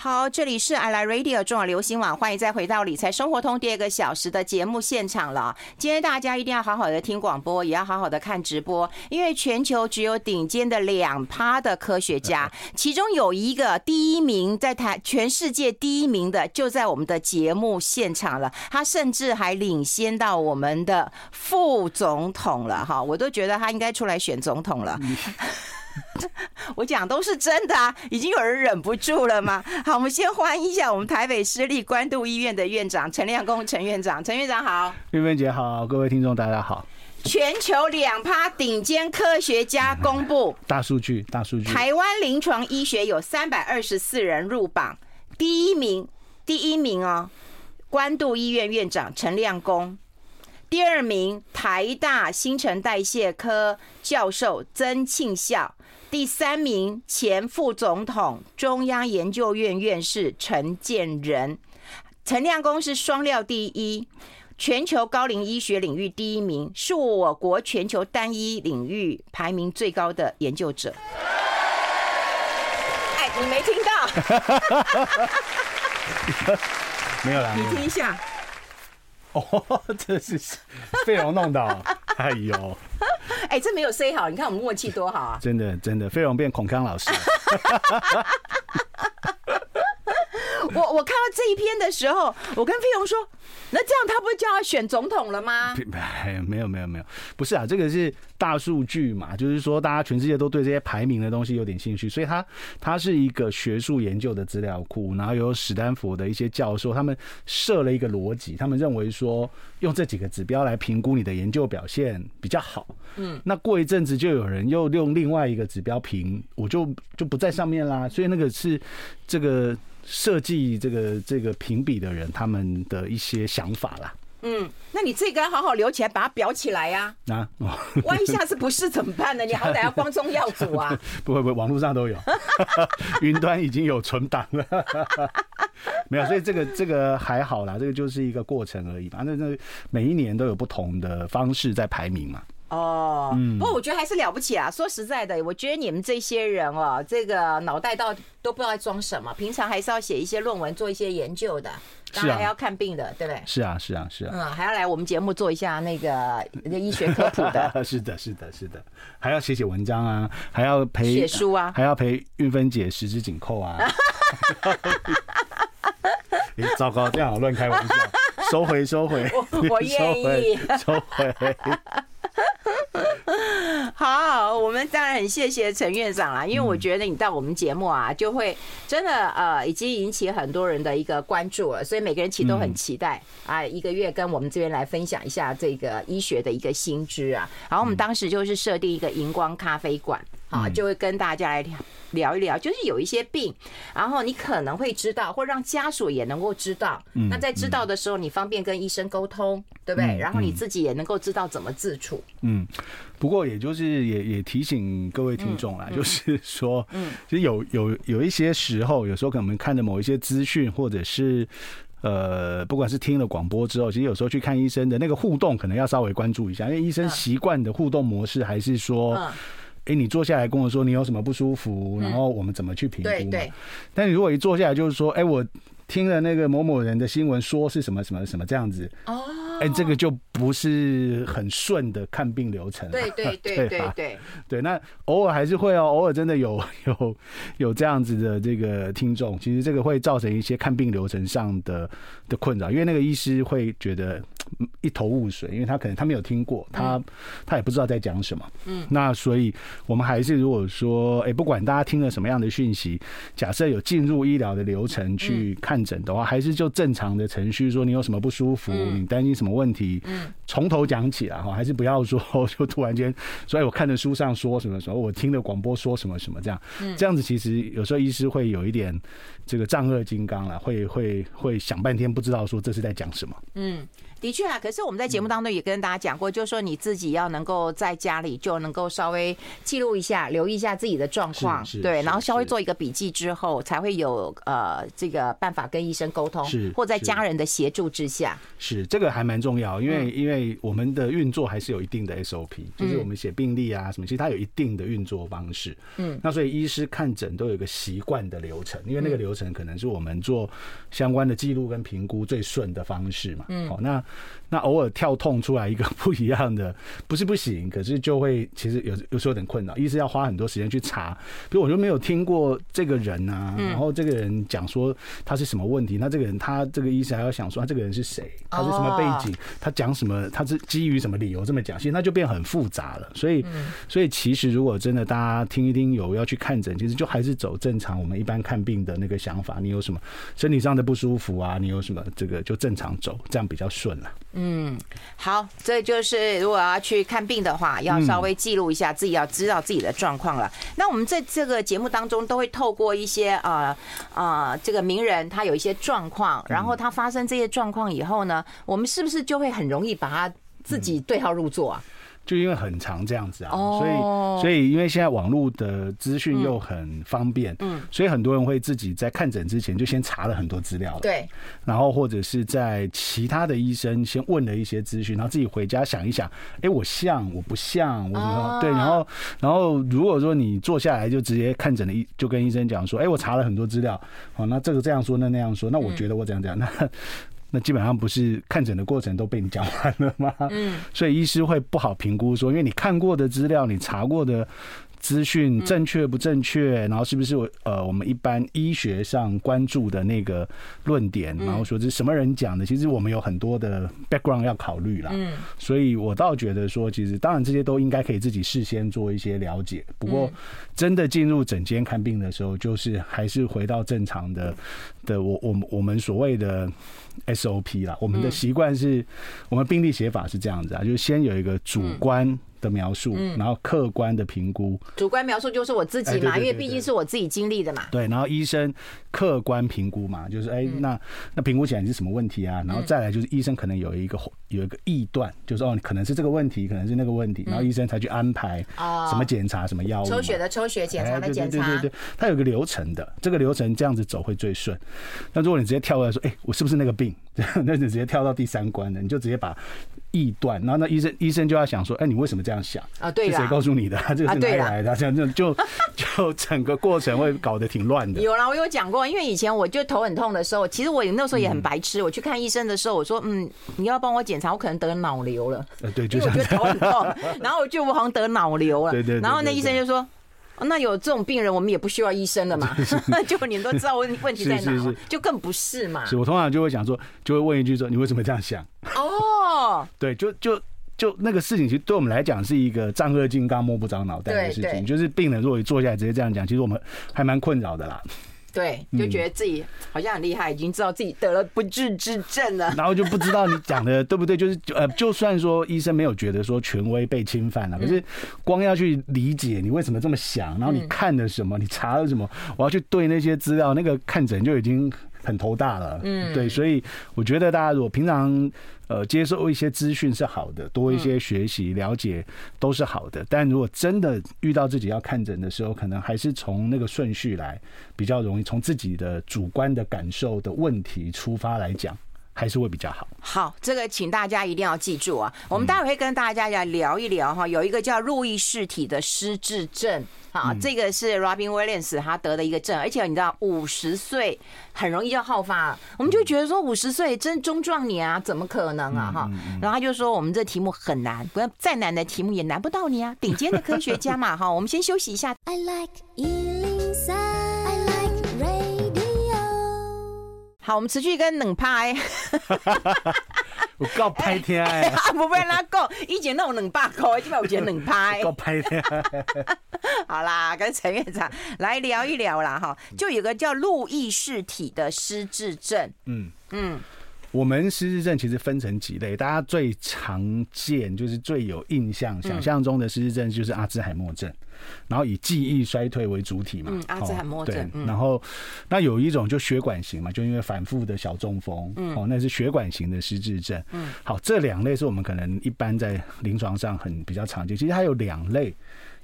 好，这里是 I Like Radio 中广流行网，欢迎再回到理财生活通第二个小时的节目现场了。今天大家一定要好好的听广播，也要好好的看直播，因为全球只有顶尖的两趴的科学家，其中有一个第一名在台全世界第一名的就在我们的节目现场了，他甚至还领先到我们的副总统了哈，我都觉得他应该出来选总统了。我讲都是真的啊，已经有人忍不住了吗？好，我们先欢迎一下我们台北市立关渡医院的院长陈亮公陈院长，陈院长好，玉芬姐好，各位听众大家好。全球两趴顶尖科学家公布大数据，大数据，台湾临床医学有三百二十四人入榜，第一名，第一名哦，关渡医院院长陈亮恭。第二名，台大新陈代谢科教授曾庆孝；第三名，前副总统、中央研究院院士陈建仁。陈亮公是双料第一，全球高龄医学领域第一名，是我国全球单一领域排名最高的研究者。哎，你没听到？没有啦，你听一下。哦，这是费龙弄的，哎呦，哎，这没有 say 好，你看我们默契多好啊！真的，真的，费龙变孔康老师。我我看到这一篇的时候，我跟飞龙说，那这样他不是就要选总统了吗？没有没有没有，不是啊，这个是大数据嘛，就是说大家全世界都对这些排名的东西有点兴趣，所以它它是一个学术研究的资料库，然后有史丹佛的一些教授，他们设了一个逻辑，他们认为说用这几个指标来评估你的研究表现比较好。嗯，那过一阵子就有人又用另外一个指标评，我就就不在上面啦，所以那个是这个。设计这个这个评比的人，他们的一些想法啦。嗯，那你这个要好好留起来，把它裱起来呀。啊，万一下次不是怎么办呢？你好歹要光宗耀祖啊。不会不会，网络上都有，云端已经有存档了。没有，所以这个这个还好啦，这个就是一个过程而已。反正那每一年都有不同的方式在排名嘛。哦，不过我觉得还是了不起啊！说实在的，我觉得你们这些人哦，这个脑袋到都不知道在装什么，平常还是要写一些论文，做一些研究的，当然还要看病的，对不对？是啊，是啊，是啊。嗯，还要来我们节目做一下那个那医学科普的。是的，是的，是的，还要写写文章啊，还要陪写书啊，还要陪玉芬姐十指紧扣啊。哎，糟糕，这样好乱开玩笑，收回，收回，我我愿意收回。好，我们当然很谢谢陈院长啦，因为我觉得你到我们节目啊，就会真的呃，已经引起很多人的一个关注了，所以每个人其实都很期待啊，一个月跟我们这边来分享一下这个医学的一个新知啊。然后我们当时就是设定一个荧光咖啡馆。啊，就会跟大家来聊一聊，就是有一些病，然后你可能会知道，或让家属也能够知道。那在知道的时候，你方便跟医生沟通，对不对？然后你自己也能够知道怎么自处。嗯，不过也就是也也提醒各位听众啦，就是说，嗯，其实有有有一些时候，有时候可能看的某一些资讯，或者是呃，不管是听了广播之后，其实有时候去看医生的那个互动，可能要稍微关注一下，因为医生习惯的互动模式还是说。哎，你坐下来跟我说你有什么不舒服，然后我们怎么去评估？对对。但你如果一坐下来就是说，哎，我听了那个某某人的新闻说是什么什么什么这样子。哦。哎，这个就不是很顺的看病流程。对对 对对对对。对，那偶尔还是会哦，偶尔真的有 有有这样子的这个听众，其实这个会造成一些看病流程上的的困扰，因为那个医师会觉得。一头雾水，因为他可能他没有听过，他他也不知道在讲什么。嗯，那所以我们还是如果说，哎，不管大家听了什么样的讯息，假设有进入医疗的流程去看诊的话，还是就正常的程序，说你有什么不舒服，你担心什么问题，嗯，从头讲起来哈，还是不要说 就突然间，所以我看的书上说什么什么，我听的广播说什么什么这样，这样子其实有时候医师会有一点这个丈二金刚了，会会会想半天不知道说这是在讲什么。嗯，的确啊。可是我们在节目当中也跟大家讲过，就是说你自己要能够在家里就能够稍微记录一下，留意一下自己的状况，对，然后稍微做一个笔记之后，才会有呃这个办法跟医生沟通，是或在家人的协助之下，是这个还蛮重要，因为因为我们的运作还是有一定的 SOP，就是我们写病历啊什么，其实它有一定的运作方式，嗯，那所以医师看诊都有一个习惯的流程，因为那个流程可能是我们做相关的记录跟评估最顺的方式嘛，嗯，好，那那偶尔跳痛出来一个不一样的，不是不行，可是就会其实有有时候有点困扰，医师要花很多时间去查，比如我就没有听过这个人啊，然后这个人讲说他是什么问题，那这个人他这个医生还要想说他这个人是谁，他是什么背景，他讲什么，他是基于什么理由这么讲，其实那就变很复杂了，所以所以其实如果真的大家听一听有要去看诊，其实就还是走正常我们一般看病的那个想法，你有什么身体上的不舒服啊，你有什么这个就正常走，这样比较顺了。嗯，好，这就是如果要去看病的话，要稍微记录一下，自己要知道自己的状况了。那我们在这个节目当中，都会透过一些呃呃这个名人，他有一些状况，然后他发生这些状况以后呢，我们是不是就会很容易把他自己对号入座啊？就因为很长这样子啊，所以所以因为现在网络的资讯又很方便，嗯，所以很多人会自己在看诊之前就先查了很多资料，对，然后或者是在其他的医生先问了一些资讯，然后自己回家想一想，哎，我像我不像，我什么对，然后然后如果说你坐下来就直接看诊的医就跟医生讲说，哎，我查了很多资料，好，那这个这样说，那那样说，那我觉得我怎样怎样，那。那基本上不是看诊的过程都被你讲完了吗？嗯，所以医师会不好评估说，因为你看过的资料，你查过的。资讯正确不正确？然后是不是我呃我们一般医学上关注的那个论点？然后说这是什么人讲的？其实我们有很多的 background 要考虑啦。嗯，所以我倒觉得说，其实当然这些都应该可以自己事先做一些了解。不过真的进入诊间看病的时候，就是还是回到正常的的我我们我们所谓的 SOP 啦。我们的习惯是，我们病历写法是这样子啊，就是先有一个主观。的描述，然后客观的评估。主观描述就是我自己嘛，因为毕竟是我自己经历的嘛。对，然后医生客观评估嘛，就是哎，那那评估起来是什么问题啊？然后再来就是医生可能有一个有一个臆断，就是哦，可能是这个问题，可能是那个问题，然后医生才去安排什么检查、什么药物。抽血的抽血，检查的检查。对对对，它有个流程的，这个流程这样子走会最顺。那如果你直接跳过来说，哎，我是不是那个病？那你直接跳到第三关了，你就直接把。臆断，然后那医生医生就要想说，哎，你为什么这样想啊？对，是谁告诉你的？这个是哪里来的？这样就就 就整个过程会搞得挺乱的。有啦，我有讲过，因为以前我就头很痛的时候，其实我那时候也很白痴。我去看医生的时候，我说，嗯，你要帮我检查，我可能得脑瘤了。呃，对，就我觉得头很痛，然后我就我好像得脑瘤了。对对。然后那医生就说，那有这种病人，我们也不需要医生了嘛。就你们都知道问问题在哪，就更不是嘛。是我通常就会想说，就会问一句说，你为什么这样想？哦，对，就就。就那个事情，其实对我们来讲是一个丈二金刚摸不着脑袋的事情。就是病人如果坐下来直接这样讲，其实我们还蛮困扰的啦。对，就觉得自己好像很厉害，已经知道自己得了不治之症了。然后就不知道你讲的对不对，就是呃，就算说医生没有觉得说权威被侵犯了，可是光要去理解你为什么这么想，然后你看了什么，你查了什么，我要去对那些资料，那个看诊就已经很头大了。嗯，对，所以我觉得大家如果平常。呃，接受一些资讯是好的，多一些学习了解都是好的。但如果真的遇到自己要看诊的时候，可能还是从那个顺序来比较容易，从自己的主观的感受的问题出发来讲。还是会比较好。好，这个请大家一定要记住啊！我们待会会跟大家来聊一聊哈，有一个叫路易氏体的失智症，啊，这个是 Robin Williams 他得的一个症，而且你知道五十岁很容易就好发，我们就觉得说五十岁真中壮年啊，怎么可能啊哈？然后他就说我们这题目很难，不要再难的题目也难不到你啊，顶尖的科学家嘛哈。我们先休息一下。I like 好，我们持续跟冷拍。我够拍天 哎！不被他讲，以前那种冷八口，今晚我觉得冷拍。够拍天。好啦，跟陈院长来聊一聊啦哈，就有个叫路易氏体的失智症。嗯嗯。我们失智症其实分成几类，大家最常见就是最有印象、想象中的失智症就是阿兹海默症，然后以记忆衰退为主体嘛。嗯，阿兹海默症。对，然后那有一种就血管型嘛，就因为反复的小中风，哦，那是血管型的失智症。嗯，好，这两类是我们可能一般在临床上很比较常见。其实还有两类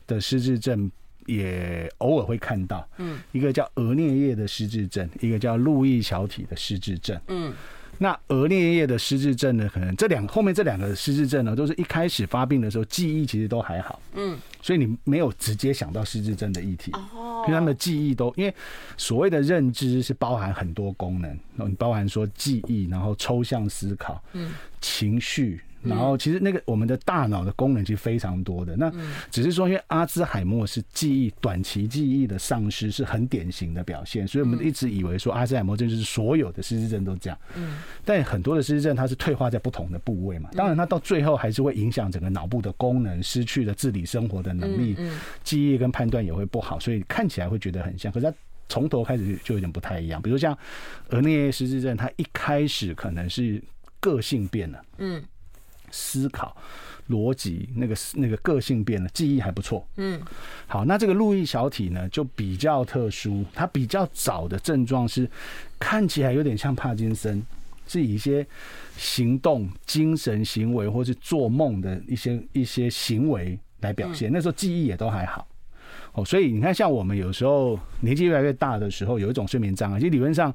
的失智症也偶尔会看到，嗯，一个叫额颞叶的失智症，一个叫路易小体的失智症。嗯。那额颞叶的失智症呢？可能这两后面这两个失智症呢，都是一开始发病的时候记忆其实都还好，嗯，所以你没有直接想到失智症的议题，哦，因为他们的记忆都因为所谓的认知是包含很多功能，你包含说记忆，然后抽象思考，嗯，情绪。然后其实那个我们的大脑的功能其实非常多的，那只是说因为阿兹海默是记忆短期记忆的丧失是很典型的表现，所以我们一直以为说阿兹海默症就是所有的失智症都这样，嗯，但很多的失智症它是退化在不同的部位嘛，当然它到最后还是会影响整个脑部的功能，失去了自理生活的能力，记忆跟判断也会不好，所以看起来会觉得很像，可是它从头开始就有点不太一样，比如像额颞叶失智症，它一开始可能是个性变了，嗯。思考、逻辑，那个那个个性变了，记忆还不错。嗯，好，那这个路易小体呢，就比较特殊，它比较早的症状是看起来有点像帕金森，是以一些行动、精神行为或是做梦的一些一些行为来表现。那时候记忆也都还好。哦，所以你看，像我们有时候年纪越来越大的时候，有一种睡眠障碍，其实理论上。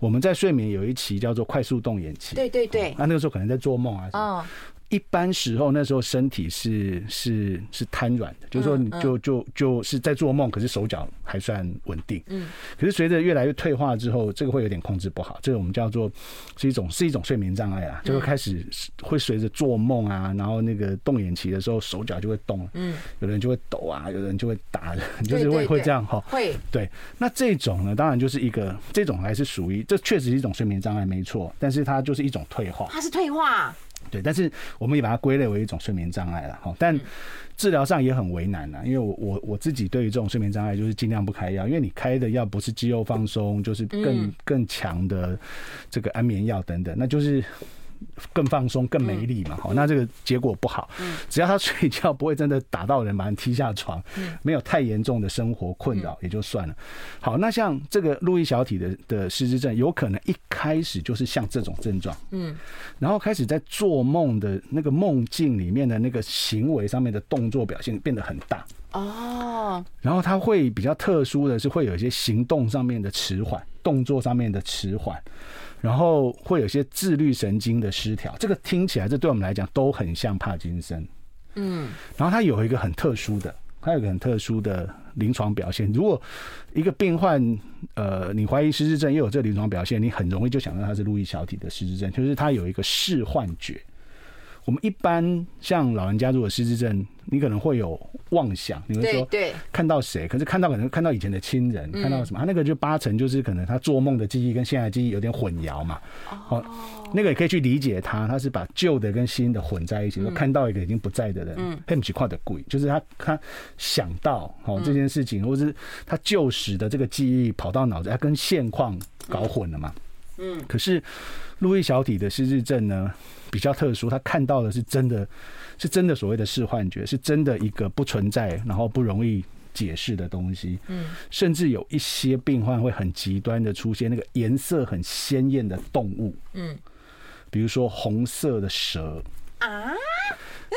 我们在睡眠有一期叫做快速动眼期，对对对，那那个时候可能在做梦啊。一般时候那时候身体是是是瘫软的，就是说你就就就是在做梦，可是手脚还算稳定。嗯。可是随着越来越退化之后，这个会有点控制不好。这个我们叫做是一种是一种睡眠障碍啊，就会开始会随着做梦啊，然后那个动眼期的时候手脚就会动。嗯。有人就会抖啊，有人就会打 人，就是会会这样哈。会。对。那这种呢，当然就是一个这种还是属于这确实是一种睡眠障碍没错，但是它就是一种退化。它是退化。对，但是我们也把它归类为一种睡眠障碍了哈。但治疗上也很为难呐，因为我我我自己对于这种睡眠障碍就是尽量不开药，因为你开的药不是肌肉放松，就是更更强的这个安眠药等等，那就是。更放松、更没力嘛？好，那这个结果不好。只要他睡觉不会真的打到人，把人踢下床，没有太严重的生活困扰也就算了。好，那像这个路易小体的的失智症，有可能一开始就是像这种症状，嗯，然后开始在做梦的那个梦境里面的那个行为上面的动作表现变得很大哦，然后他会比较特殊的是会有一些行动上面的迟缓，动作上面的迟缓。然后会有些自律神经的失调，这个听起来，这对我们来讲都很像帕金森。嗯，然后它有一个很特殊的，它有一个很特殊的临床表现。如果一个病患，呃，你怀疑失智症又有这个临床表现，你很容易就想到他是路易小体的失智症，就是他有一个视幻觉。我们一般像老人家如果失智症，你可能会有妄想，你会说对。看到谁，可是看到可能看到以前的亲人，看到什么？他那个就八成就是可能他做梦的记忆跟现在记忆有点混淆嘛。哦，那个也可以去理解他，他是把旧的跟新的混在一起，看到一个已经不在的人，很奇怪的鬼，就是他他想到哦这件事情，或是他旧时的这个记忆跑到脑子，他跟现况搞混了嘛。嗯，可是路易小体的失智症呢，比较特殊，他看到的是真的，是真的所谓的视幻觉，是真的一个不存在，然后不容易解释的东西。嗯，甚至有一些病患会很极端的出现那个颜色很鲜艳的动物。嗯，比如说红色的蛇啊，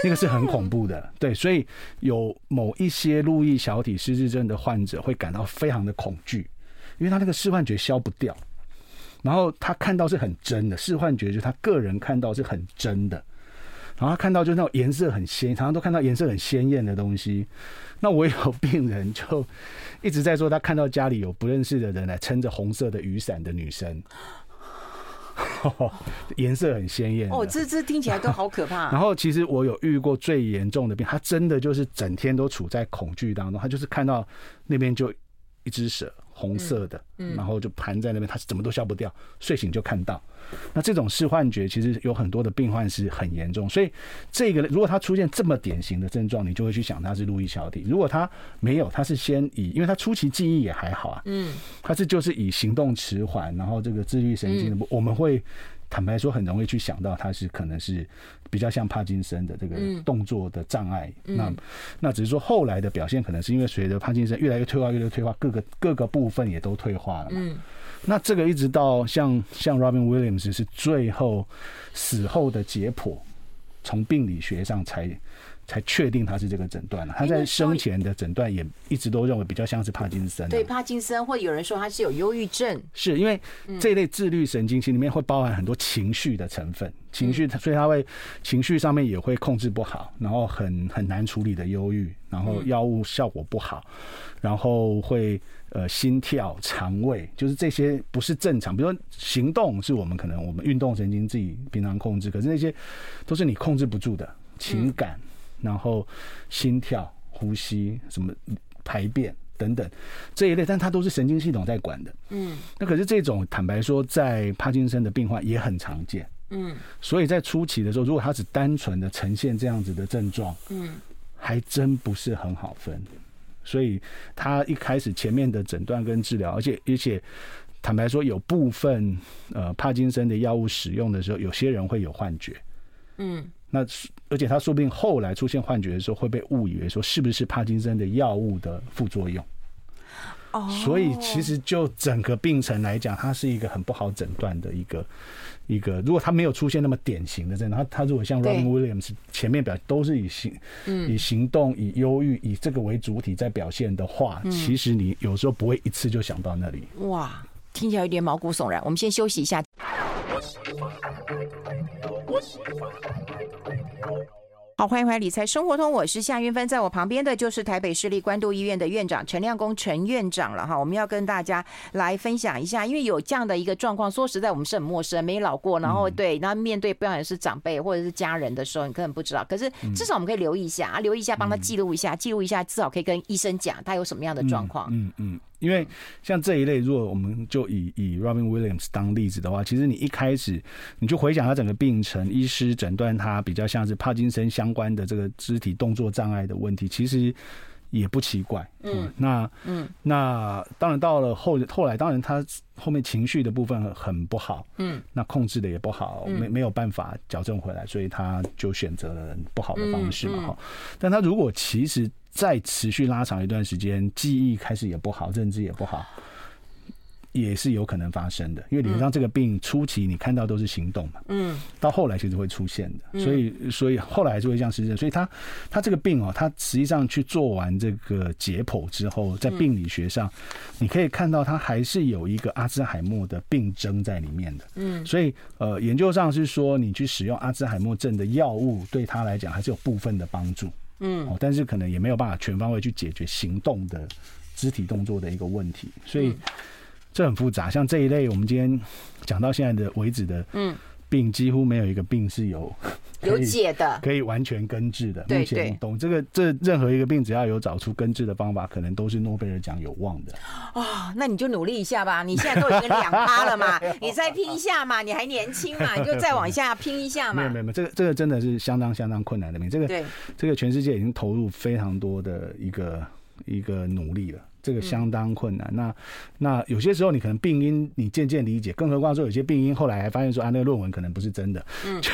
那个是很恐怖的。对，所以有某一些路易小体失智症的患者会感到非常的恐惧，因为他那个视幻觉消不掉。然后他看到是很真的，视幻觉就是他个人看到是很真的。然后他看到就是那种颜色很鲜，常常都看到颜色很鲜艳的东西。那我有病人就一直在说，他看到家里有不认识的人来撑着红色的雨伞的女生，颜色很鲜艳。哦，这这听起来都好可怕。然后其实我有遇过最严重的病，他真的就是整天都处在恐惧当中，他就是看到那边就一只蛇。红色的，然后就盘在那边，他是怎么都消不掉，睡醒就看到。那这种视幻觉其实有很多的病患是很严重，所以这个如果他出现这么典型的症状，你就会去想他是路易小体。如果他没有，他是先以，因为他初期记忆也还好啊，嗯，他是就是以行动迟缓，然后这个自律神经的，我们会。坦白说，很容易去想到他是可能是比较像帕金森的这个动作的障碍。嗯、那那只是说后来的表现，可能是因为随着帕金森越来越退化，越来越退化，各个各个部分也都退化了嘛。嗯、那这个一直到像像 Robin Williams 是最后死后的解剖，从病理学上才。才确定他是这个诊断了。他在生前的诊断也一直都认为比较像是帕金森。对，帕金森或有人说他是有忧郁症。是因为这一类自律神经其实里面会包含很多情绪的成分，情绪，所以他会情绪上面也会控制不好，然后很很难处理的忧郁，然后药物效果不好，然后会呃心跳、肠胃，就是这些不是正常。比如说行动是我们可能我们运动神经自己平常控制，可是那些都是你控制不住的情感。然后心跳、呼吸、什么排便等等这一类，但它都是神经系统在管的。嗯，那可是这种坦白说，在帕金森的病患也很常见。嗯，所以在初期的时候，如果他只单纯的呈现这样子的症状，嗯，还真不是很好分。所以他一开始前面的诊断跟治疗，而且而且坦白说，有部分呃帕金森的药物使用的时候，有些人会有幻觉。嗯。那而且他说不定后来出现幻觉的时候会被误以为说是不是帕金森的药物的副作用？哦，所以其实就整个病程来讲，它是一个很不好诊断的一个一个。如果他没有出现那么典型的症状，他他如果像 Robin Williams 前面表都是以行以行动以忧郁以这个为主体在表现的话，其实你有时候不会一次就想到那里。哇，听起来有点毛骨悚然。我们先休息一下。好，欢迎回来，理财生活通，我是夏云芬，在我旁边的就是台北市立关渡医院的院长陈亮公陈院长了哈。我们要跟大家来分享一下，因为有这样的一个状况，说实在，我们是很陌生，没老过，然后对，然后面对不管是长辈或者是家人的时候，你根本不知道。可是至少我们可以留意一下啊，留意一下，帮他记录一下，记录一下，至少可以跟医生讲他有什么样的状况。嗯嗯。嗯因为像这一类，如果我们就以以 Robin Williams 当例子的话，其实你一开始你就回想他整个病程，医师诊断他比较像是帕金森相关的这个肢体动作障碍的问题，其实也不奇怪。嗯，那嗯，那当然到了后后来，当然他后面情绪的部分很不好。嗯，那控制的也不好，没没有办法矫正回来，所以他就选择了不好的方式嘛。哈，但他如果其实。再持续拉长一段时间，记忆开始也不好，认知也不好，也是有可能发生的。因为理论上这个病初期你看到都是行动嘛，嗯，到后来其实会出现的，所以所以后来还是会像失智。所以他他这个病哦，他实际上去做完这个解剖之后，在病理学上你可以看到他还是有一个阿兹海默的病征在里面的，嗯，所以呃研究上是说你去使用阿兹海默症的药物对他来讲还是有部分的帮助。嗯，哦，但是可能也没有办法全方位去解决行动的肢体动作的一个问题，所以这很复杂。像这一类，我们今天讲到现在的为止的，嗯，病几乎没有一个病是有。有解的，可以完全根治的。对，目前懂这个，这任何一个病，只要有找出根治的方法，可能都是诺贝尔奖有望的。哦，那你就努力一下吧。你现在都已经两趴了嘛，你再拼一下嘛，你还年轻嘛，你就再往下拼一下嘛。没有没有没有，这个这个真的是相当相当困难的病。这个对，这个全世界已经投入非常多的一个一个努力了。这个相当困难。那那有些时候你可能病因你渐渐理解，更何况说有些病因后来还发现说啊，那个论文可能不是真的。嗯，就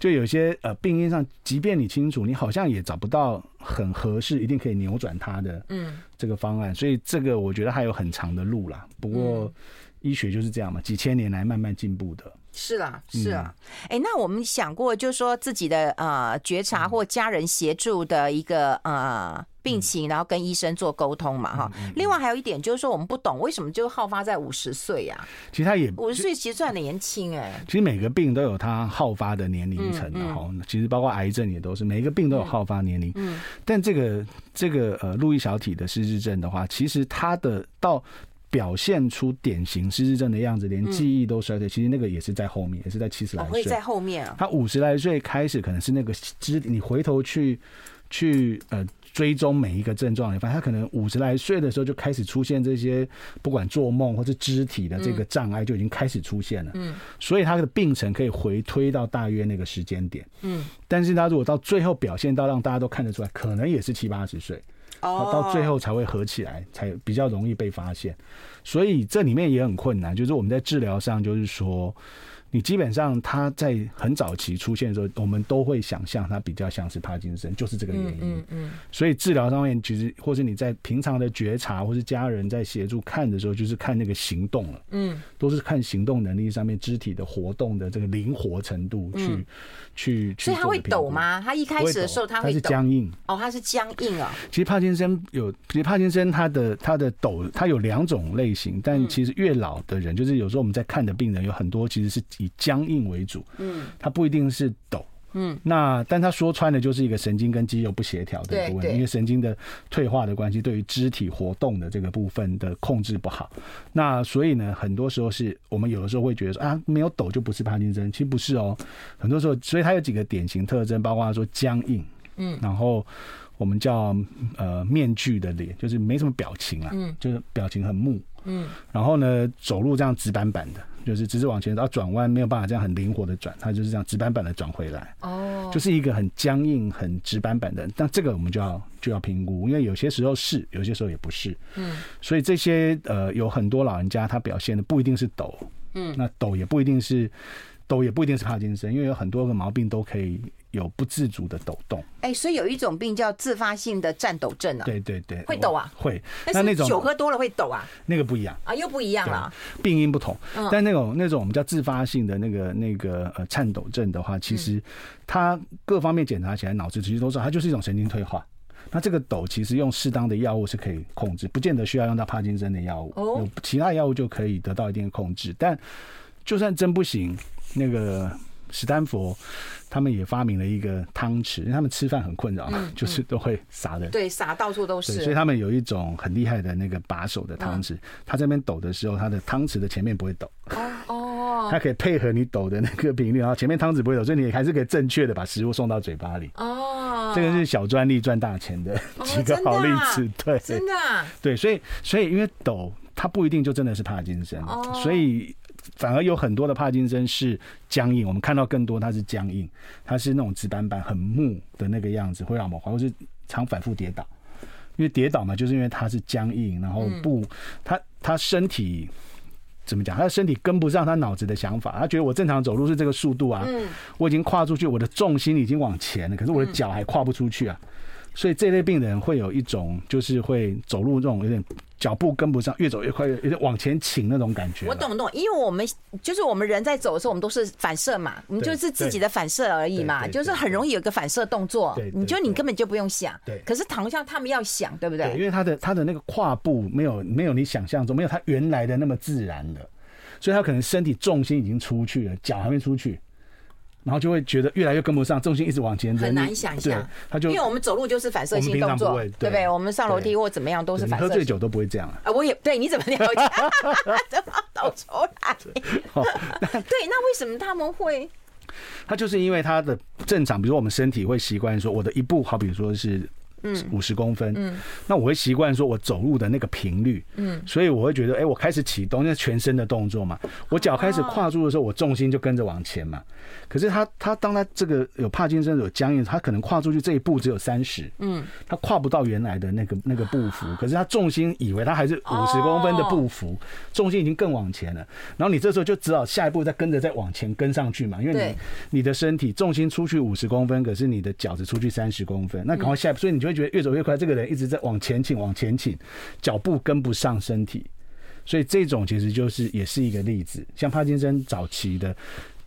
就有些呃病因上，即便你清楚，你好像也找不到很合适、一定可以扭转它的嗯这个方案。所以这个我觉得还有很长的路啦。不过医学就是这样嘛，几千年来慢慢进步的。是啦，是啊。哎，那我们想过，就是说自己的呃觉察或家人协助的一个呃。病情，然后跟医生做沟通嘛，哈。另外还有一点就是说，我们不懂为什么就好发在五十岁呀？其实他也五十岁其实算年轻哎。其实每个病都有它好发的年龄层的哈。其实包括癌症也都是，每一个病都有好发年龄。嗯。但这个这个呃，路易小体的失智症的话，其实它的到表现出典型失智症的样子，连记忆都衰退，其实那个也是在后面，也是在七十来岁。会在后面啊。他五十来岁开始，可能是那个知，你回头去去呃。追踪每一个症状，你发现他可能五十来岁的时候就开始出现这些，不管做梦或者肢体的这个障碍就已经开始出现了。嗯，所以他的病程可以回推到大约那个时间点。嗯，但是他如果到最后表现到让大家都看得出来，可能也是七八十岁，哦，到最后才会合起来，才比较容易被发现。所以这里面也很困难，就是我们在治疗上，就是说。你基本上他在很早期出现的时候，我们都会想象他比较像是帕金森，就是这个原因。嗯嗯。所以治疗上面，其实或是你在平常的觉察，或是家人在协助看的时候，就是看那个行动了。嗯。都是看行动能力上面，肢体的活动的这个灵活程度去去去。所以他会抖吗？他一开始的时候他会是僵硬。哦，他是僵硬啊。其实帕金森有，其实帕金森他的他的抖，他有两种类型，但其实越老的人，就是有时候我们在看的病人有很多其实是以僵硬为主，嗯，它不一定是抖，嗯，那但他说穿的就是一个神经跟肌肉不协调的一个问题，因为神经的退化的关系，对于肢体活动的这个部分的控制不好，那所以呢，很多时候是我们有的时候会觉得说啊，没有抖就不是帕金森，其实不是哦，很多时候，所以他有几个典型特征，包括说僵硬，嗯，然后我们叫呃面具的脸，就是没什么表情啊，嗯，就是表情很木，嗯，然后呢，走路这样直板板的。就是只是往前，然后转弯没有办法这样很灵活的转，它就是这样直板板的转回来。哦，就是一个很僵硬、很直板板的。但这个我们就要就要评估，因为有些时候是，有些时候也不是。嗯，所以这些呃，有很多老人家他表现的不一定是抖，嗯，那抖也不一定是抖，也不一定是帕金森，因为有很多个毛病都可以。有不自主的抖动，哎，所以有一种病叫自发性的颤抖症啊。对对对，会抖啊，会。那那种酒喝多了会抖啊？那个不一样啊，又不一样了，病因不同。但那种那种我们叫自发性的那个那个呃颤抖症的话，其实它各方面检查起来，脑子其实都知道，它就是一种神经退化。那这个抖其实用适当的药物是可以控制，不见得需要用到帕金森的药物，有其他药物就可以得到一定的控制。但就算真不行，那个。史丹佛他们也发明了一个汤匙，因为他们吃饭很困扰，嗯、就是都会撒的，对，撒到处都是。所以他们有一种很厉害的那个把手的汤匙，他、嗯、这边抖的时候，他的汤匙的前面不会抖。哦哦，它可以配合你抖的那个频率，然后前面汤匙不会抖，所以你还是可以正确的把食物送到嘴巴里。哦，这个是小专利赚大钱的 几个好例子，哦、对，真的、啊，对，所以所以因为抖，它不一定就真的是帕金森，哦、所以。反而有很多的帕金森是僵硬，我们看到更多它是僵硬，它是那种直板板很木的那个样子，会让我们或是常反复跌倒，因为跌倒嘛，就是因为它是僵硬，然后不，他他身体怎么讲？他的身体跟不上他脑子的想法，他觉得我正常走路是这个速度啊，我已经跨出去，我的重心已经往前了，可是我的脚还跨不出去啊。所以这类病人会有一种，就是会走路这种有点脚步跟不上，越走越快，有点往前倾那种感觉。我懂懂，因为我们就是我们人在走的时候，我们都是反射嘛，我们就是自己的反射而已嘛，就是很容易有个反射动作。你就你根本就不用想。对。可是躺下他们要想，对不对？因为他的他的那个跨步没有没有你想象中没有他原来的那么自然的，所以他可能身体重心已经出去了，脚还没出去。然后就会觉得越来越跟不上，重心一直往前，很难想象。他就因为我们走路就是反射性动作，对不对？我们上楼梯或怎么样都是反射。喝醉酒都不会这样啊！我也对，你怎么了解？怎么倒出来？对，那为什么他们会？他就是因为他的正常，比如说我们身体会习惯说，我的一步，好比说是。嗯，五十公分，嗯，那我会习惯说，我走路的那个频率，嗯，所以我会觉得，哎，我开始启动，那全身的动作嘛，我脚开始跨住的时候，我重心就跟着往前嘛。可是他他当他这个有帕金森有僵硬，他可能跨出去这一步只有三十，嗯，他跨不到原来的那个那个步幅，可是他重心以为他还是五十公分的步幅，重心已经更往前了。然后你这时候就只好下一步再跟着再往前跟上去嘛，因为你你的身体重心出去五十公分，可是你的脚只出去三十公分，那赶快下一步，所以你就会。觉得越走越快，这个人一直在往前倾，往前倾，脚步跟不上身体，所以这种其实就是也是一个例子。像帕金森早期的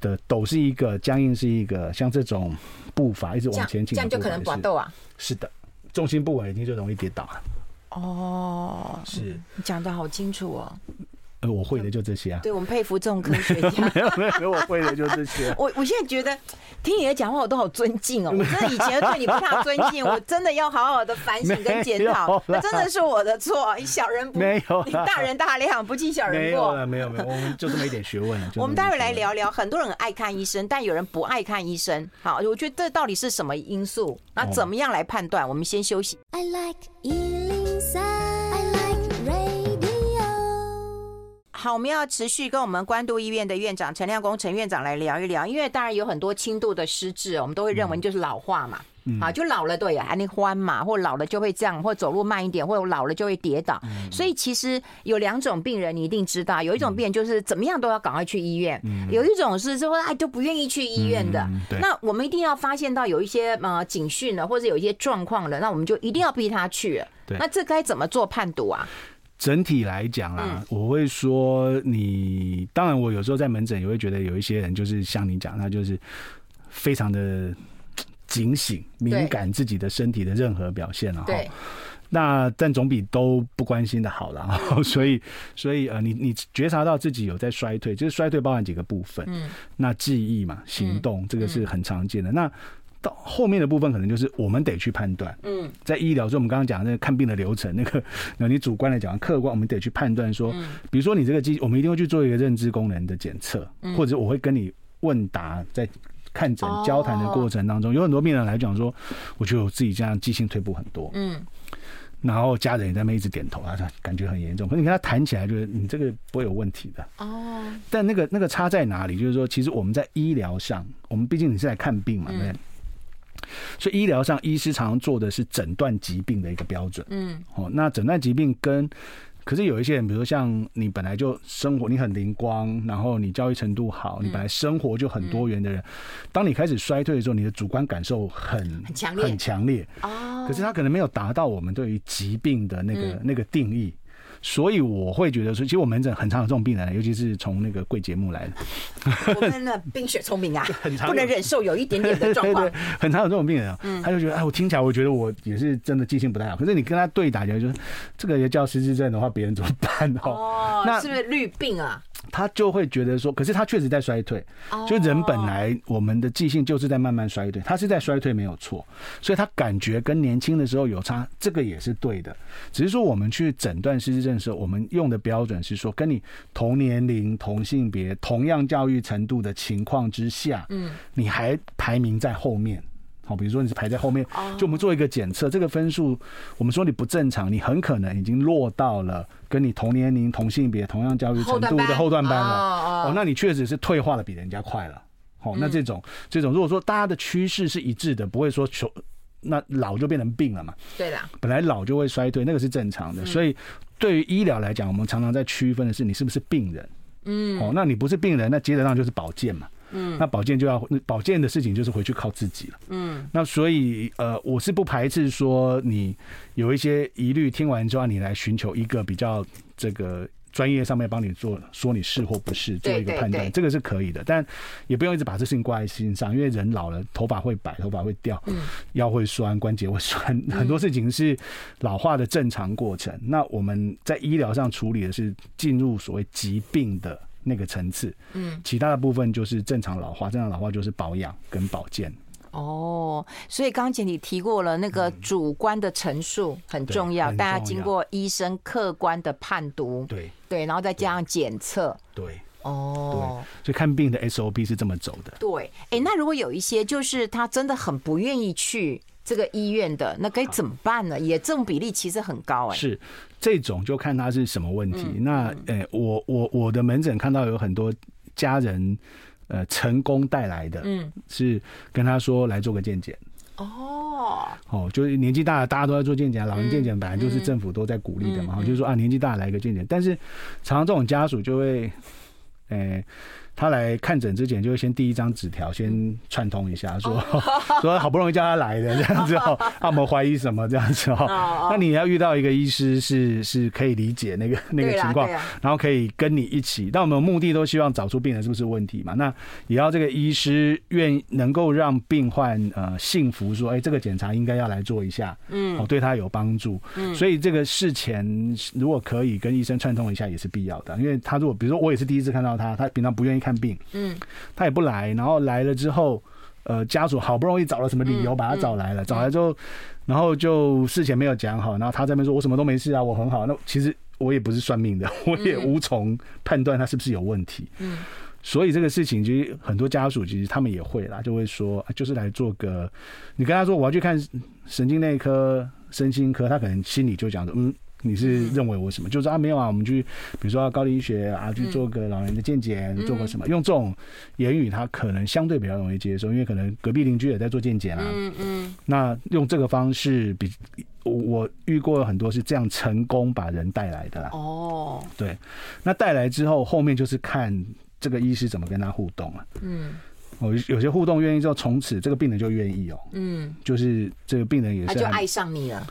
的抖是一个，僵硬是一个，像这种步伐一直往前倾，这样就可能短斗啊。是的，重心不稳，一定就容易跌倒了。哦，是你讲的好清楚哦。呃，我会的就这些啊。对，我们佩服这种科学家。没有没有没有，我会的就这些。我我现在觉得听你的讲话，我都好尊敬哦。我真的以前对你不太尊敬，我真的要好好的反省跟检讨。那真的是我的错，小人不没有，大人大量不计小人过。没有没有没有，我们就这么一点学问。我们待会来聊聊，很多人爱看医生，但有人不爱看医生。好，我觉得这到底是什么因素？那怎么样来判断？我们先休息。I like 好，我们要持续跟我们关渡医院的院长陈亮公陈院长来聊一聊，因为当然有很多轻度的失智，我们都会认为就是老化嘛。啊，就老了对呀，还那欢嘛，或老了就会这样，或走路慢一点，或老了就会跌倒。所以其实有两种病人，你一定知道，有一种病人就是怎么样都要赶快去医院，有一种是说哎都不愿意去医院的。那我们一定要发现到有一些呃警讯了，或者有一些状况了，那我们就一定要逼他去。那这该怎么做判读啊？整体来讲啊，我会说你，当然我有时候在门诊也会觉得有一些人就是像你讲，他就是非常的警醒、敏感自己的身体的任何表现了哈。那但总比都不关心的好了。所以，所以呃，你你觉察到自己有在衰退，就是衰退包含几个部分。嗯。那记忆嘛，行动这个是很常见的。那到后面的部分，可能就是我们得去判断。嗯，在医疗，就我们刚刚讲的那个看病的流程，那个，那你主观来讲，客观我们得去判断说，比如说你这个机，我们一定会去做一个认知功能的检测，或者我会跟你问答，在看诊交谈的过程当中，有很多病人来讲说，我觉得我自己这样记性退步很多。嗯，然后家人也在那一直点头，他感觉很严重。可是你跟他谈起来，就是你这个不会有问题的。哦，但那个那个差在哪里？就是说，其实我们在医疗上，我们毕竟你是来看病嘛，对。所以医疗上，医师常常做的是诊断疾病的一个标准。嗯，哦，那诊断疾病跟，可是有一些人，比如说像你本来就生活你很灵光，然后你教育程度好，你本来生活就很多元的人，当你开始衰退的时候，你的主观感受很很强烈，很强烈。哦，可是他可能没有达到我们对于疾病的那个那个定义。所以我会觉得说，其实我门诊很常有这种病人，尤其是从那个贵节目来的。我们的冰雪聪明啊，不能忍受有一点点的状况。很常有这种病人啊，他就觉得哎，我听起来我觉得我也是真的记性不太好。可是你跟他对打起来，就是这个也叫失智症的话，别人怎么办哦？那是不是绿病啊？他就会觉得说，可是他确实在衰退。就人本来我们的记性就是在慢慢衰退，他是在衰退没有错，所以他感觉跟年轻的时候有差，这个也是对的。只是说我们去诊断失智症的时候，我们用的标准是说，跟你同年龄、同性别、同样教育程度的情况之下，嗯，你还排名在后面。好，比如说你是排在后面，就我们做一个检测，这个分数，我们说你不正常，你很可能已经落到了跟你同年龄、同性别、同样教育程度的后段班了。哦，那你确实是退化的比人家快了。好，那这种这种，如果说大家的趋势是一致的，不会说求那老就变成病了嘛？对的，本来老就会衰退，那个是正常的。所以对于医疗来讲，我们常常在区分的是你是不是病人。嗯，哦，那你不是病人，那接着上就是保健嘛。嗯，那保健就要保健的事情就是回去靠自己了。嗯，那所以呃，我是不排斥说你有一些疑虑，听完之后你来寻求一个比较这个专业上面帮你做，说你是或不是做一个判断，这个是可以的。但也不用一直把这事情挂在心上，因为人老了，头发会白，头发会掉，腰会酸，关节会酸，很多事情是老化的正常过程。那我们在医疗上处理的是进入所谓疾病的。那个层次，嗯，其他的部分就是正常老化，正常老化就是保养跟保健。哦，所以刚才你提过了那个主观的陈述很重要，大家经过医生客观的判读，对。对，然后再加上检测，对，哦，所以看病的 SOP 是这么走的。对，哎，那如果有一些就是他真的很不愿意去这个医院的，那该怎么办呢？也这种比例其实很高，哎，是。这种就看他是什么问题。嗯、那，呃，我我我的门诊看到有很多家人，呃，成功带来的，嗯，是跟他说来做个健检。哦，哦，就是年纪大了，大家都在做健检，老人健检本来就是政府都在鼓励的嘛，就是说啊，年纪大了来个健检。但是，常常这种家属就会，呃。他来看诊之前，就会先递一张纸条，先串通一下，说 说好不容易叫他来的这样子 哦，啊，我们怀疑什么这样子哦。那你要遇到一个医师是是可以理解那个那个情况，然后可以跟你一起。但我们目的都希望找出病人是不是问题嘛？那也要这个医师愿能够让病患呃信服，说哎，这个检查应该要来做一下，嗯，哦，对他有帮助。嗯，所以这个事前如果可以跟医生串通一下也是必要的，因为他如果比如说我也是第一次看到他，他平常不愿意看。看病，嗯，他也不来，然后来了之后，呃，家属好不容易找了什么理由把他找来了，找来之后，然后就事前没有讲好，然后他在那边说，我什么都没事啊，我很好。那其实我也不是算命的，我也无从判断他是不是有问题。嗯，所以这个事情其实很多家属其实他们也会啦，就会说，就是来做个，你跟他说我要去看神经内科、身心科，他可能心里就讲说，嗯。你是认为我什么？就是啊，没有啊，我们去，比如说高龄医学啊，去做个老人的健检，做个什么？用这种言语，他可能相对比较容易接受，因为可能隔壁邻居也在做健检啊。嗯嗯。那用这个方式，比我遇过很多是这样成功把人带来的啦。哦。对。那带来之后，后面就是看这个医师怎么跟他互动了。嗯。哦，有些互动愿意之后，从此这个病人就愿意哦。嗯。就是这个病人也是。他就爱上你了。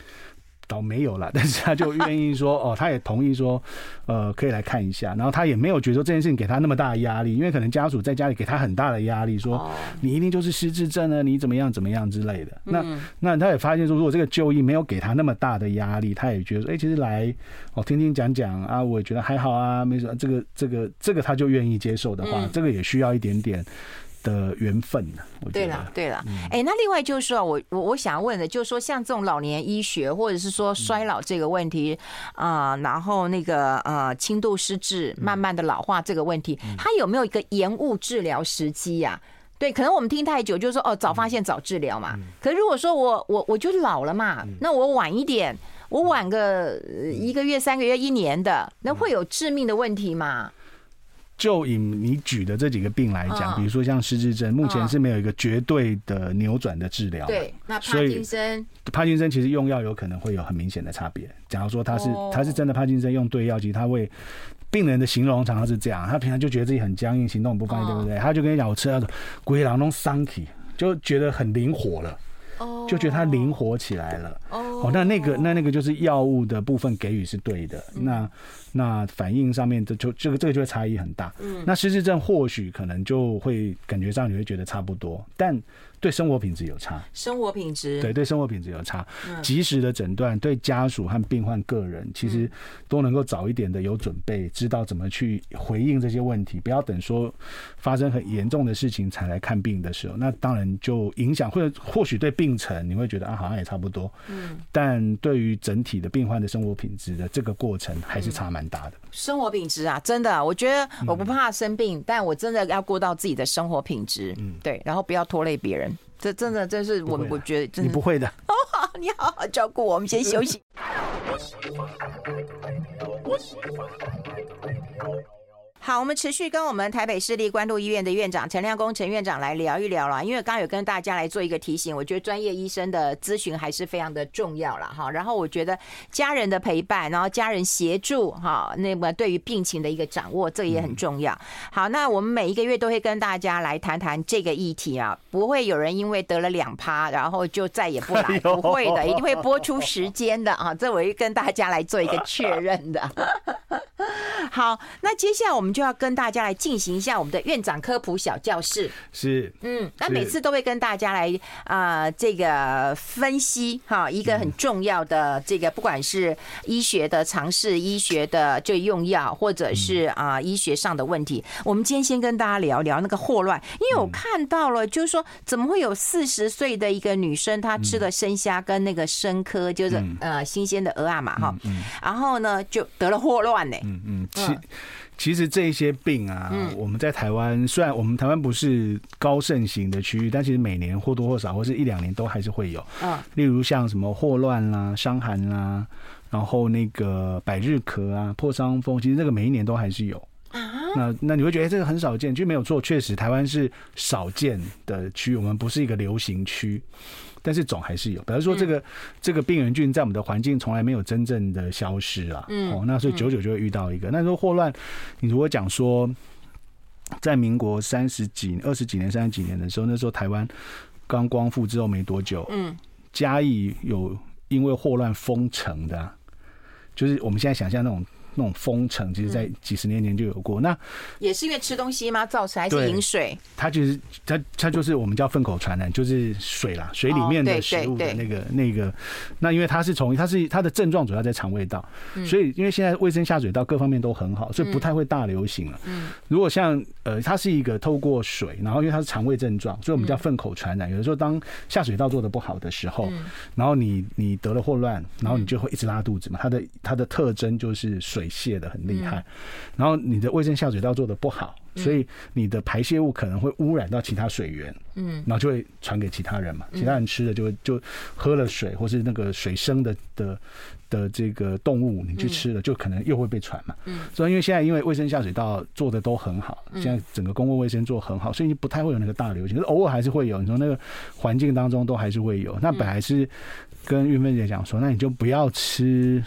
倒没有了，但是他就愿意说哦，他也同意说，呃，可以来看一下。然后他也没有觉得这件事情给他那么大的压力，因为可能家属在家里给他很大的压力，说你一定就是失智症呢，你怎么样怎么样之类的。那那他也发现说，如果这个就医没有给他那么大的压力，他也觉得说，哎，其实来哦听听讲讲啊，我也觉得还好啊，没什么。这个这个这个他就愿意接受的话，这个也需要一点点。的缘分呢？对了，对了，哎，那另外就是说，我我我想要问的，就是说，像这种老年医学或者是说衰老这个问题啊，然后那个呃轻度失智、慢慢的老化这个问题，它有没有一个延误治疗时机呀？对，可能我们听太久，就是说哦，早发现早治疗嘛。可是如果说我我我就老了嘛，那我晚一点，我晚个一个月、三个月、一年的，那会有致命的问题吗？就以你举的这几个病来讲，比如说像失智症，目前是没有一个绝对的扭转的治疗。对，那帕金森，帕金森其实用药有可能会有很明显的差别。假如说他是他是真的帕金森用对药，其实他会病人的形容常常是这样，他平常就觉得自己很僵硬，行动不方便，对不对？他就跟你讲，我吃那种龟狼弄桑体，就觉得很灵活了。就觉得他灵活起来了。哦，那那个那那个就是药物的部分给予是对的。那那反应上面的就这个这个就会差异很大。嗯，那失智症或许可能就会感觉上你会觉得差不多，但。对生活品质有差，生活品质。对对生活品质有差，及时的诊断对家属和病患个人其实都能够早一点的有准备，知道怎么去回应这些问题，不要等说发生很严重的事情才来看病的时候，那当然就影响或者或许对病程你会觉得啊好像也差不多，嗯，但对于整体的病患的生活品质的这个过程还是差蛮大的。生活品质啊，真的，我觉得我不怕生病，但我真的要过到自己的生活品质，嗯，对，然后不要拖累别人。这真的，真是我，我觉得你不会的。哦，你好好照顾我，我们先休息。好，我们持续跟我们台北市立关渡医院的院长陈亮功陈院长来聊一聊了。因为刚刚有跟大家来做一个提醒，我觉得专业医生的咨询还是非常的重要了哈。然后我觉得家人的陪伴，然后家人协助哈，那么对于病情的一个掌握，这也很重要。好，那我们每一个月都会跟大家来谈谈这个议题啊，不会有人因为得了两趴，然后就再也不来，不会的，一定会播出时间的啊。这我会跟大家来做一个确认的。好，那接下来我们就要跟大家来进行一下我们的院长科普小教室。是，嗯，那每次都会跟大家来啊、呃，这个分析哈，一个很重要的这个，不管是医学的尝试、医学的就用药，或者是啊、呃、医学上的问题。我们今天先跟大家聊聊那个霍乱，因为我看到了，就是说怎么会有四十岁的一个女生，她吃了生虾跟那个生科，就是呃新鲜的鹅啊嘛哈，然后呢就得了霍乱呢。嗯嗯，其其实这些病啊，我们在台湾虽然我们台湾不是高盛行的区域，但其实每年或多或少或是一两年都还是会有。嗯，例如像什么霍乱啦、伤寒啦，然后那个百日咳啊、破伤风，其实这个每一年都还是有。啊，那那你会觉得这个很少见，就没有错，确实台湾是少见的区域，我们不是一个流行区。但是总还是有，比如说这个、嗯、这个病原菌在我们的环境从来没有真正的消失啊，嗯，哦，那所以久久就会遇到一个。那时候霍乱，你如果讲说，在民国三十几、二十几年、三十几年的时候，那时候台湾刚光复之后没多久，嗯，嘉义有因为霍乱封城的，就是我们现在想象那种。那种封城，其实，在几十年前就有过。那也是因为吃东西吗？造成还是饮水？它就是它，它就是我们叫粪口传染，就是水啦，水里面的食物的那个那个。那因为它是从它是它的症状主要在肠胃道，所以因为现在卫生下水道各方面都很好，所以不太会大流行了。嗯，如果像呃，它是一个透过水，然后因为它是肠胃症状，所以我们叫粪口传染。有的时候当下水道做的不好的时候，然后你你得了霍乱，然后你就会一直拉肚子嘛。它的它的特征就是水。水泄的很厉害，然后你的卫生下水道做的不好，所以你的排泄物可能会污染到其他水源，嗯，然后就会传给其他人嘛，其他人吃了就会就喝了水或是那个水生的的的这个动物，你去吃了就可能又会被传嘛，嗯，所以因为现在因为卫生下水道做的都很好，现在整个公共卫生做很好，所以你不太会有那个大流行，可是偶尔还是会有，你说那个环境当中都还是会有。那本来是跟玉芬姐讲说，那你就不要吃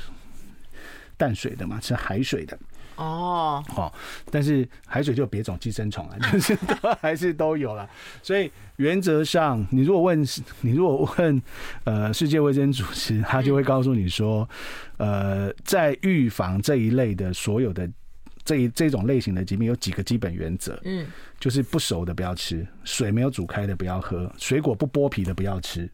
淡水的嘛，吃海水的。哦，好，但是海水就有别种寄生虫啊，就是都还是都有了。所以原则上，你如果问你如果问呃世界卫生组织，他就会告诉你说，呃，在预防这一类的所有的这一这种类型的疾病，有几个基本原则，嗯，就是不熟的不要吃，水没有煮开的不要喝，水果不剥皮的不要吃，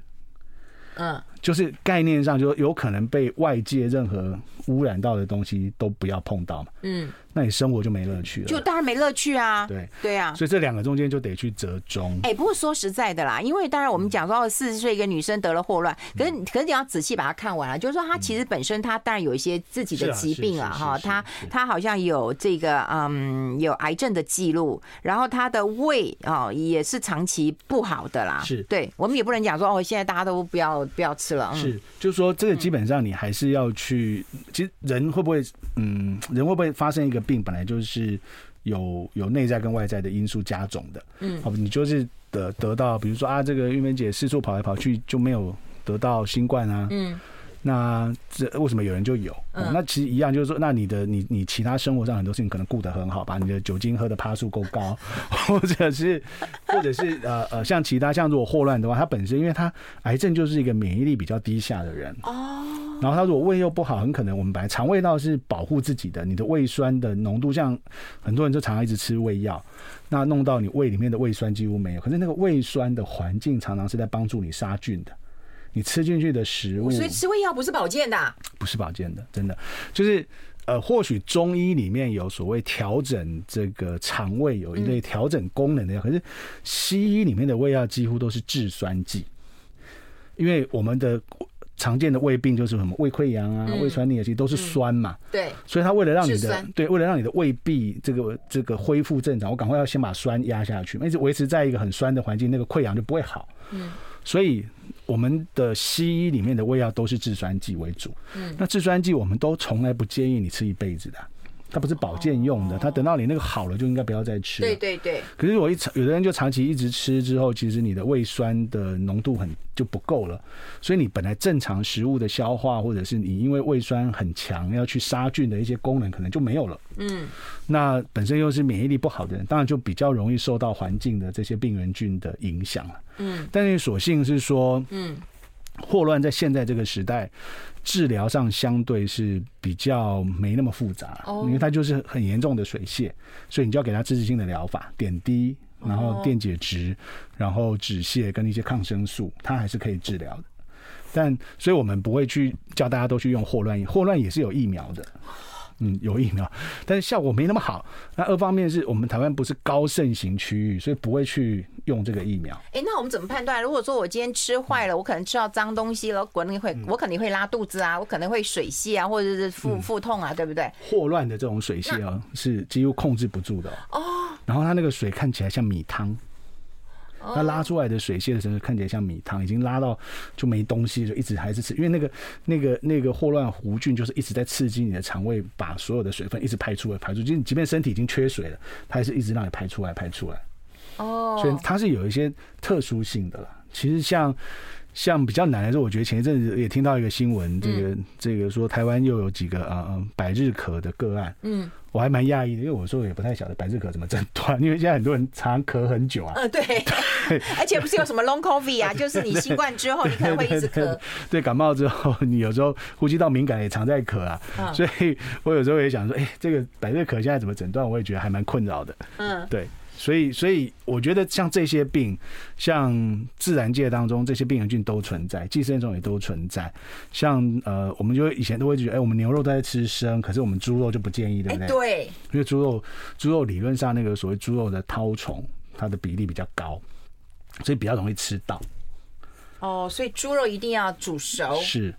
嗯。就是概念上，就有可能被外界任何污染到的东西都不要碰到嘛。嗯，那你生活就没乐趣了。就当然没乐趣啊。对对啊，所以这两个中间就得去折中。哎，不过说实在的啦，因为当然我们讲说四十岁一个女生得了霍乱，可是可是你要仔细把它看完了，就是说她其实本身她当然有一些自己的疾病啊，哈，她她好像有这个嗯有癌症的记录，然后她的胃啊也是长期不好的啦。是，对我们也不能讲说哦，现在大家都不要不要吃。是，就是说，这个基本上你还是要去。其实人会不会，嗯，人会不会发生一个病，本来就是有有内在跟外在的因素加总的。嗯，好，你就是得得到，比如说啊，这个玉梅姐四处跑来跑去就没有得到新冠啊。嗯。那这为什么有人就有？哦、那其实一样，就是说，那你的你你其他生活上很多事情可能顾得很好，把你的酒精喝的趴数够高，或者是或者是呃呃，像其他像如果霍乱的话，他本身因为他癌症就是一个免疫力比较低下的人哦，然后他如果胃又不好，很可能我们本来肠胃道是保护自己的，你的胃酸的浓度，像很多人就常常一直吃胃药，那弄到你胃里面的胃酸几乎没有，可是那个胃酸的环境常常是在帮助你杀菌的。你吃进去的食物，所以吃胃药不是保健的，啊，不是保健的，真的。就是呃，或许中医里面有所谓调整这个肠胃有一类调整功能的药，可是西医里面的胃药几乎都是制酸剂，因为我们的常见的胃病就是什么胃溃疡啊、胃酸逆流，其实都是酸嘛，对，所以他为了让你的对，为了让你的胃壁这个这个恢复正常，我赶快要先把酸压下去，一直维持在一个很酸的环境，那个溃疡就不会好，嗯，所以。我们的西医里面的胃药都是制酸剂为主，嗯，那制酸剂我们都从来不建议你吃一辈子的，它不是保健用的，它等到你那个好了就应该不要再吃。对对对。可是我一长，有的人就长期一直吃之后，其实你的胃酸的浓度很就不够了，所以你本来正常食物的消化，或者是你因为胃酸很强要去杀菌的一些功能，可能就没有了。嗯。那本身又是免疫力不好的人，当然就比较容易受到环境的这些病原菌的影响了。嗯，但是所幸是说，嗯，霍乱在现在这个时代，治疗上相对是比较没那么复杂，因为它就是很严重的水泻，所以你就要给他支持性的疗法，点滴，然后电解质，然后止泻跟一些抗生素，它还是可以治疗的。但所以我们不会去叫大家都去用霍乱，霍乱也是有疫苗的。嗯，有疫苗，但是效果没那么好。那二方面是我们台湾不是高盛行区域，所以不会去用这个疫苗。哎、欸，那我们怎么判断？如果说我今天吃坏了，我可能吃到脏东西了，肯定会我肯定会拉肚子啊，我可能会水泻啊，或者是腹腹痛啊，对不对？霍乱的这种水泻啊，是几乎控制不住的哦。然后它那个水看起来像米汤。它拉出来的水泄的时候看起来像米汤，已经拉到就没东西，就一直还是吃，因为那个那个那个霍乱弧菌就是一直在刺激你的肠胃，把所有的水分一直排出来排出，就即便身体已经缺水了，它还是一直让你排出来排出来。哦，所以它是有一些特殊性的啦。其实像。像比较难的是，我觉得前一阵子也听到一个新闻，这个这个说台湾又有几个啊、呃、百日咳的个案，嗯，我还蛮讶异的，因为我说也不太晓得百日咳怎么诊断，因为现在很多人常咳很久啊，嗯，对，对，而且不是有什么 long covid 啊，就是你新冠之后你可能会一直咳，对，感冒之后你有时候呼吸道敏感也常在咳啊，嗯、所以我有时候也想说，哎、欸，这个百日咳现在怎么诊断，我也觉得还蛮困扰的，嗯，对。所以，所以我觉得像这些病，像自然界当中这些病原菌都存在，寄生虫也都存在。像呃，我们就以前都会觉得，哎，我们牛肉都在吃生，可是我们猪肉就不建议，对不对？对。因为猪肉，猪肉理论上那个所谓猪肉的绦虫，它的比例比较高，所以比较容易吃到。哦，所以猪肉一定要煮熟。是。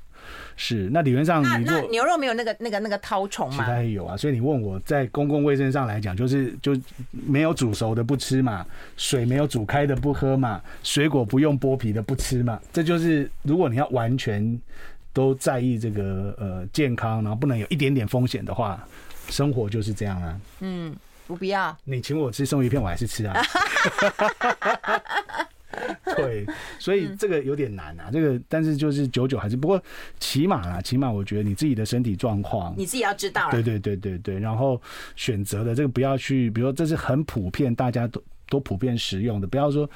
是，那理论上你那牛肉没有那个那个那个绦虫吗？其他也有啊，所以你问我在公共卫生上来讲，就是就没有煮熟的不吃嘛，水没有煮开的不喝嘛，水果不用剥皮的不吃嘛，这就是如果你要完全都在意这个呃健康，然后不能有一点点风险的话，生活就是这样啊。嗯，我不要。你请我吃生鱼片，我还是吃啊。对，所以这个有点难啊。这个，但是就是久久还是不过，起码啦，起码我觉得你自己的身体状况，你自己要知道。对对对对对，然后选择的这个不要去，比如说这是很普遍，大家都。都普遍食用的，不要说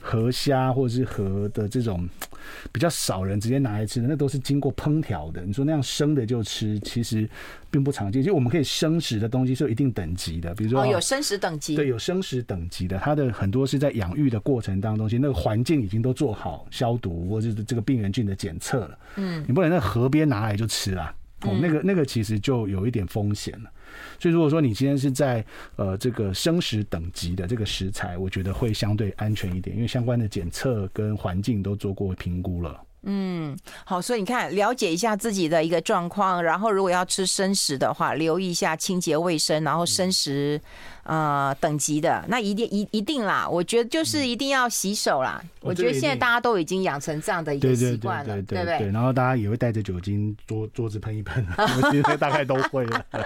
河虾或者是河的这种 比较少人直接拿来吃的，那都是经过烹调的。你说那样生的就吃，其实并不常见。就我们可以生食的东西是有一定等级的，比如说、哦、有生食等级，对，有生食等级的，它的很多是在养育的过程当中，其实那个环境已经都做好消毒或者是这个病原菌的检测了。嗯，你不能在河边拿来就吃啊，哦，那个那个其实就有一点风险了。所以，如果说你今天是在呃这个生食等级的这个食材，我觉得会相对安全一点，因为相关的检测跟环境都做过评估了。嗯，好，所以你看，了解一下自己的一个状况，然后如果要吃生食的话，留意一下清洁卫生，然后生食。呃，等级的那一定一一定啦，我觉得就是一定要洗手啦。我觉得现在大家都已经养成这样的一个习惯了，对不对？然后大家也会带着酒精桌桌子喷一喷，我觉得大概都会了。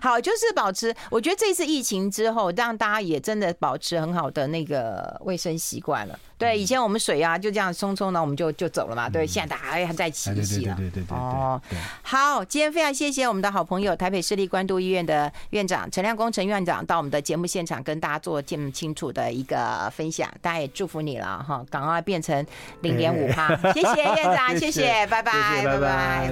好，就是保持。我觉得这次疫情之后，让大家也真的保持很好的那个卫生习惯了。对，以前我们水啊就这样冲冲呢，我们就就走了嘛。对，现在大家还在洗一洗了。对对对对。哦，好，今天非常谢谢我们的好朋友台北市立关渡医院的院长陈亮恭陈院长到我们的节目现场跟大家做这么清楚的一个分享，大家也祝福你了哈，赶快变成零点五趴。谢谢院长，谢谢，拜拜，拜拜。